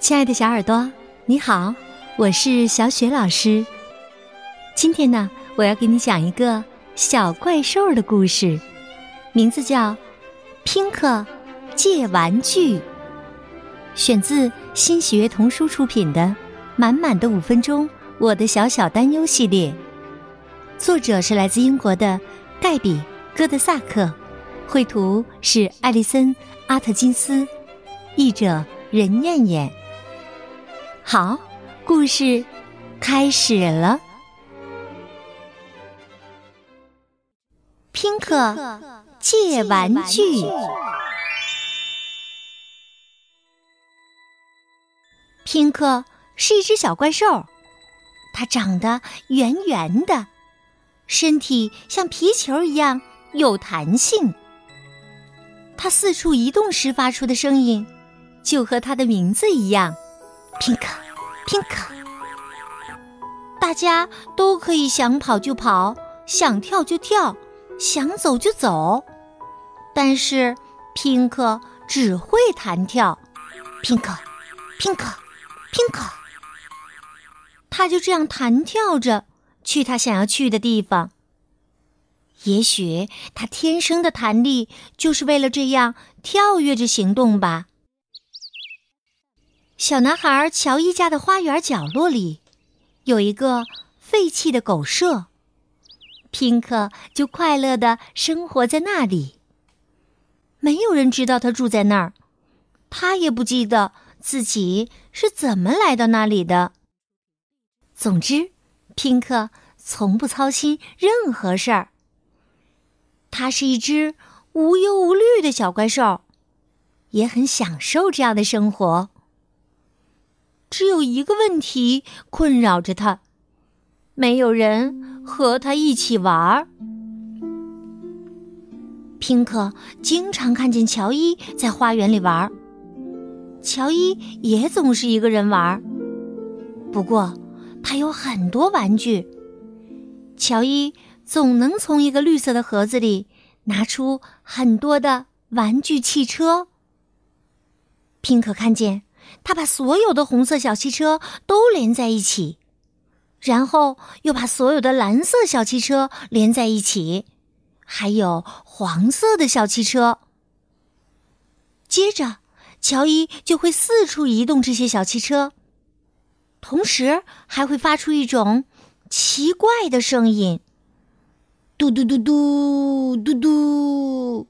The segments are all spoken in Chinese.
亲爱的小耳朵，你好，我是小雪老师。今天呢，我要给你讲一个小怪兽的故事，名字叫《拼克借玩具》，选自新喜悦童书出品的《满满的五分钟》我的小小担忧系列。作者是来自英国的盖比·戈德萨克，绘图是艾丽森·阿特金斯，译者任燕燕。好，故事开始了。拼客借玩具。拼客是一只小怪兽，它长得圆圆的，身体像皮球一样有弹性。它四处移动时发出的声音，就和它的名字一样。Pink pink，，大家都可以想跑就跑，想跳就跳，想走就走。但是 pink 只会弹跳，，pink pink pink，。他就这样弹跳着去他想要去的地方。也许他天生的弹力就是为了这样跳跃着行动吧。小男孩乔伊家的花园角落里，有一个废弃的狗舍，拼克就快乐的生活在那里。没有人知道他住在那儿，他也不记得自己是怎么来到那里的。总之，拼克从不操心任何事儿。他是一只无忧无虑的小怪兽，也很享受这样的生活。只有一个问题困扰着他，没有人和他一起玩儿。拼克经常看见乔伊在花园里玩儿，乔伊也总是一个人玩儿。不过，他有很多玩具，乔伊总能从一个绿色的盒子里拿出很多的玩具汽车。拼克看见。他把所有的红色小汽车都连在一起，然后又把所有的蓝色小汽车连在一起，还有黄色的小汽车。接着，乔伊就会四处移动这些小汽车，同时还会发出一种奇怪的声音：嘟嘟嘟嘟嘟嘟。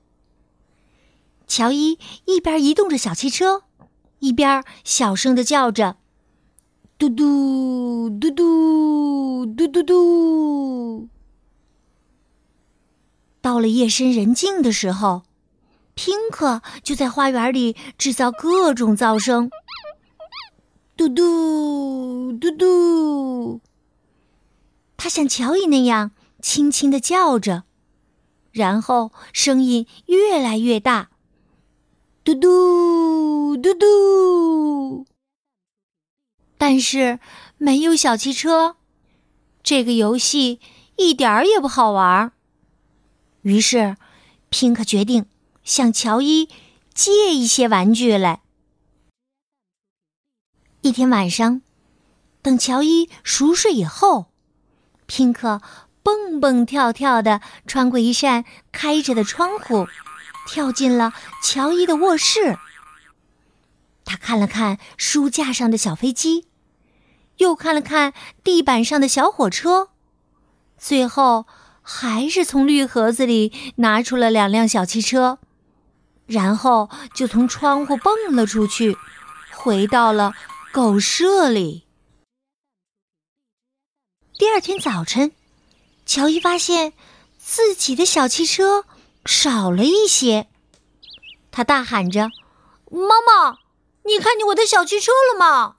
乔伊一边移动着小汽车。一边小声的叫着：“嘟嘟嘟嘟嘟嘟嘟。”到了夜深人静的时候，拼克就在花园里制造各种噪声：“嘟嘟嘟嘟。”他像乔伊那样轻轻的叫着，然后声音越来越大。嘟嘟嘟，但是没有小汽车，这个游戏一点儿也不好玩。于是，拼克决定向乔伊借一些玩具来。一天晚上，等乔伊熟睡以后，拼克蹦蹦跳跳的穿过一扇开着的窗户。跳进了乔伊的卧室。他看了看书架上的小飞机，又看了看地板上的小火车，最后还是从绿盒子里拿出了两辆小汽车，然后就从窗户蹦了出去，回到了狗舍里。第二天早晨，乔伊发现自己的小汽车。少了一些，他大喊着：“妈妈，你看见我的小汽车了吗？”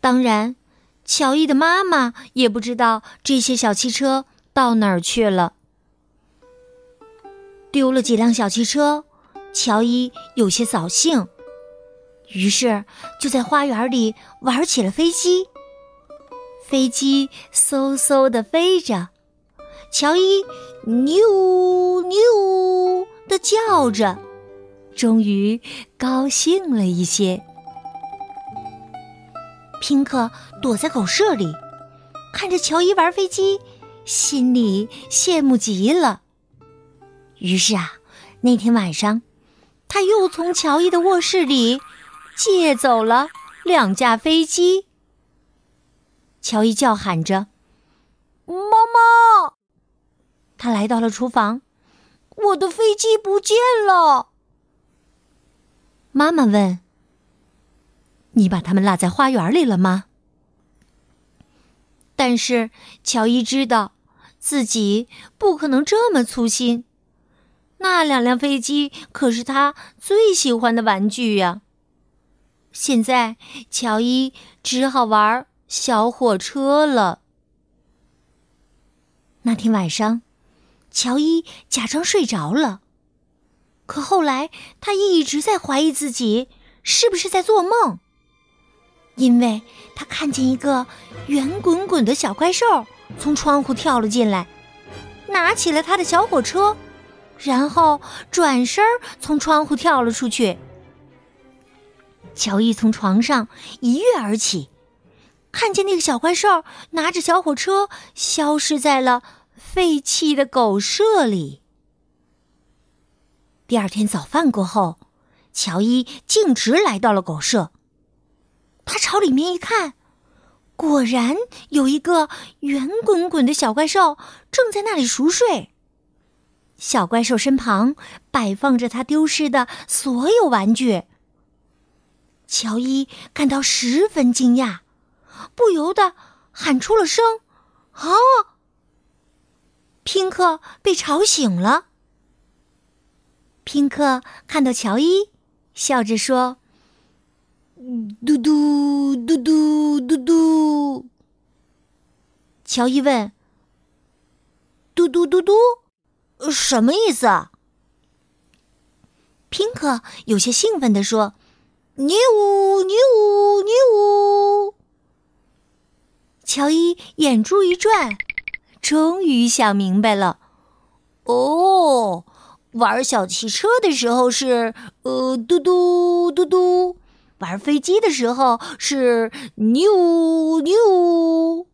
当然，乔伊的妈妈也不知道这些小汽车到哪儿去了。丢了几辆小汽车，乔伊有些扫兴，于是就在花园里玩起了飞机。飞机嗖嗖的飞着。乔伊“妞妞”的叫着，终于高兴了一些。拼克躲在狗舍里，看着乔伊玩飞机，心里羡慕极了。于是啊，那天晚上，他又从乔伊的卧室里借走了两架飞机。乔伊叫喊着：“妈妈！”他来到了厨房，我的飞机不见了。妈妈问：“你把它们落在花园里了吗？”但是乔伊知道自己不可能这么粗心。那两辆飞机可是他最喜欢的玩具呀。现在乔伊只好玩小火车了。那天晚上，乔伊假装睡着了，可后来他一直在怀疑自己是不是在做梦，因为他看见一个圆滚滚的小怪兽从窗户跳了进来，拿起了他的小火车。然后转身从窗户跳了出去。乔伊从床上一跃而起，看见那个小怪兽拿着小火车消失在了废弃的狗舍里。第二天早饭过后，乔伊径直来到了狗舍。他朝里面一看，果然有一个圆滚滚的小怪兽正在那里熟睡。小怪兽身旁摆放着他丢失的所有玩具。乔伊感到十分惊讶，不由得喊出了声：“啊！”拼克被吵醒了。拼克看到乔伊，笑着说：“嘟嘟嘟嘟嘟嘟。”乔伊问：“嘟嘟嘟嘟？”什么意思？拼克有些兴奋地说：“你舞你舞你舞。”乔伊眼珠一转，终于想明白了。哦，玩小汽车的时候是呃嘟嘟嘟嘟，玩飞机的时候是扭扭。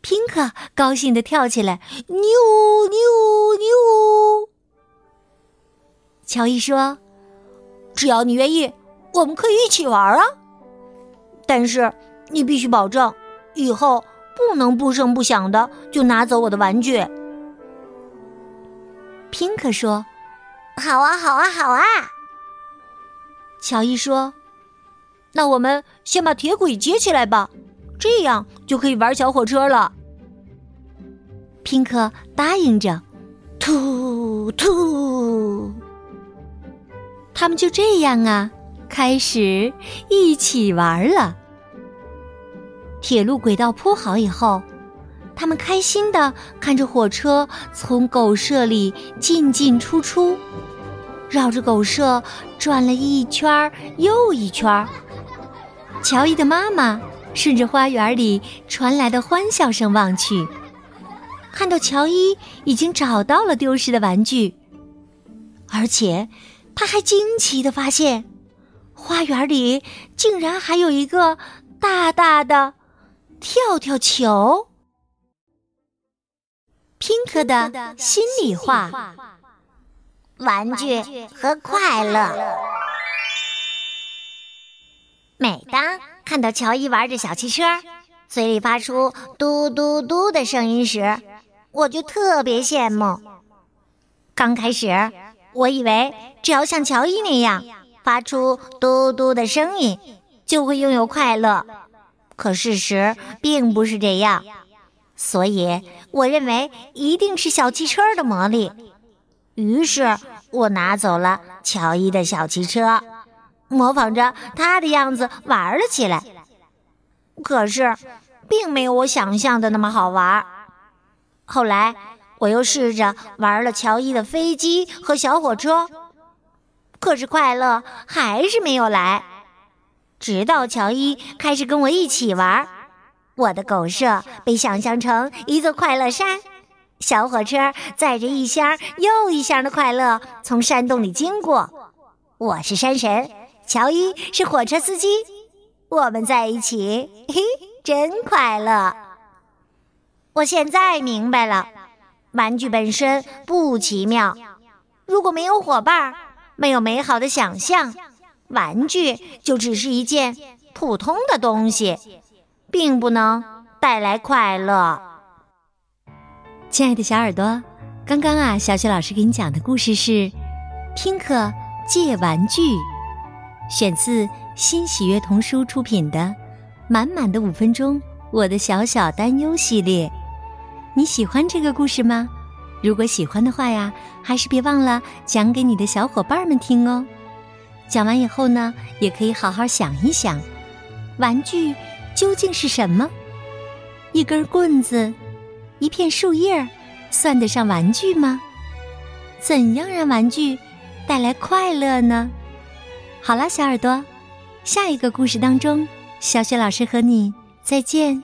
拼克高兴的跳起来，扭扭扭！乔伊说：“只要你愿意，我们可以一起玩啊！但是你必须保证，以后不能不声不响的就拿走我的玩具。”拼克说：“好啊，好啊，好啊！”乔伊说：“那我们先把铁轨接起来吧，这样就可以玩小火车了。”拼克答应着，突突，他们就这样啊，开始一起玩了。铁路轨道铺好以后，他们开心的看着火车从狗舍里进进出出，绕着狗舍转了一圈又一圈。乔伊的妈妈顺着花园里传来的欢笑声望去。看到乔伊已经找到了丢失的玩具，而且他还惊奇的发现，花园里竟然还有一个大大的跳跳球。拼克的心里话：玩具和快乐。每当看到乔伊玩着小汽车，嘴里发出嘟嘟嘟的声音时，我就特别羡慕。刚开始，我以为只要像乔伊那样发出嘟嘟的声音，就会拥有快乐。可事实并不是这样，所以我认为一定是小汽车的魔力。于是我拿走了乔伊的小汽车，模仿着他的样子玩了起来。可是，并没有我想象的那么好玩。后来，我又试着玩了乔伊的飞机和小火车，可是快乐还是没有来。直到乔伊开始跟我一起玩，我的狗舍被想象成一座快乐山，小火车载着一箱又一箱的快乐从山洞里经过。我是山神，乔伊是火车司机，我们在一起，嘿，真快乐。我现在明白了，玩具本身不奇妙。如果没有伙伴，没有美好的想象，玩具就只是一件普通的东西，并不能带来快乐。亲爱的小耳朵，刚刚啊，小雪老师给你讲的故事是《听课借玩具》，选自新喜悦童书出品的《满满的五分钟》我的小小担忧系列。你喜欢这个故事吗？如果喜欢的话呀，还是别忘了讲给你的小伙伴们听哦。讲完以后呢，也可以好好想一想，玩具究竟是什么？一根棍子。一片树叶，算得上玩具吗？怎样让玩具带来快乐呢？好了，小耳朵，下一个故事当中，小雪老师和你再见。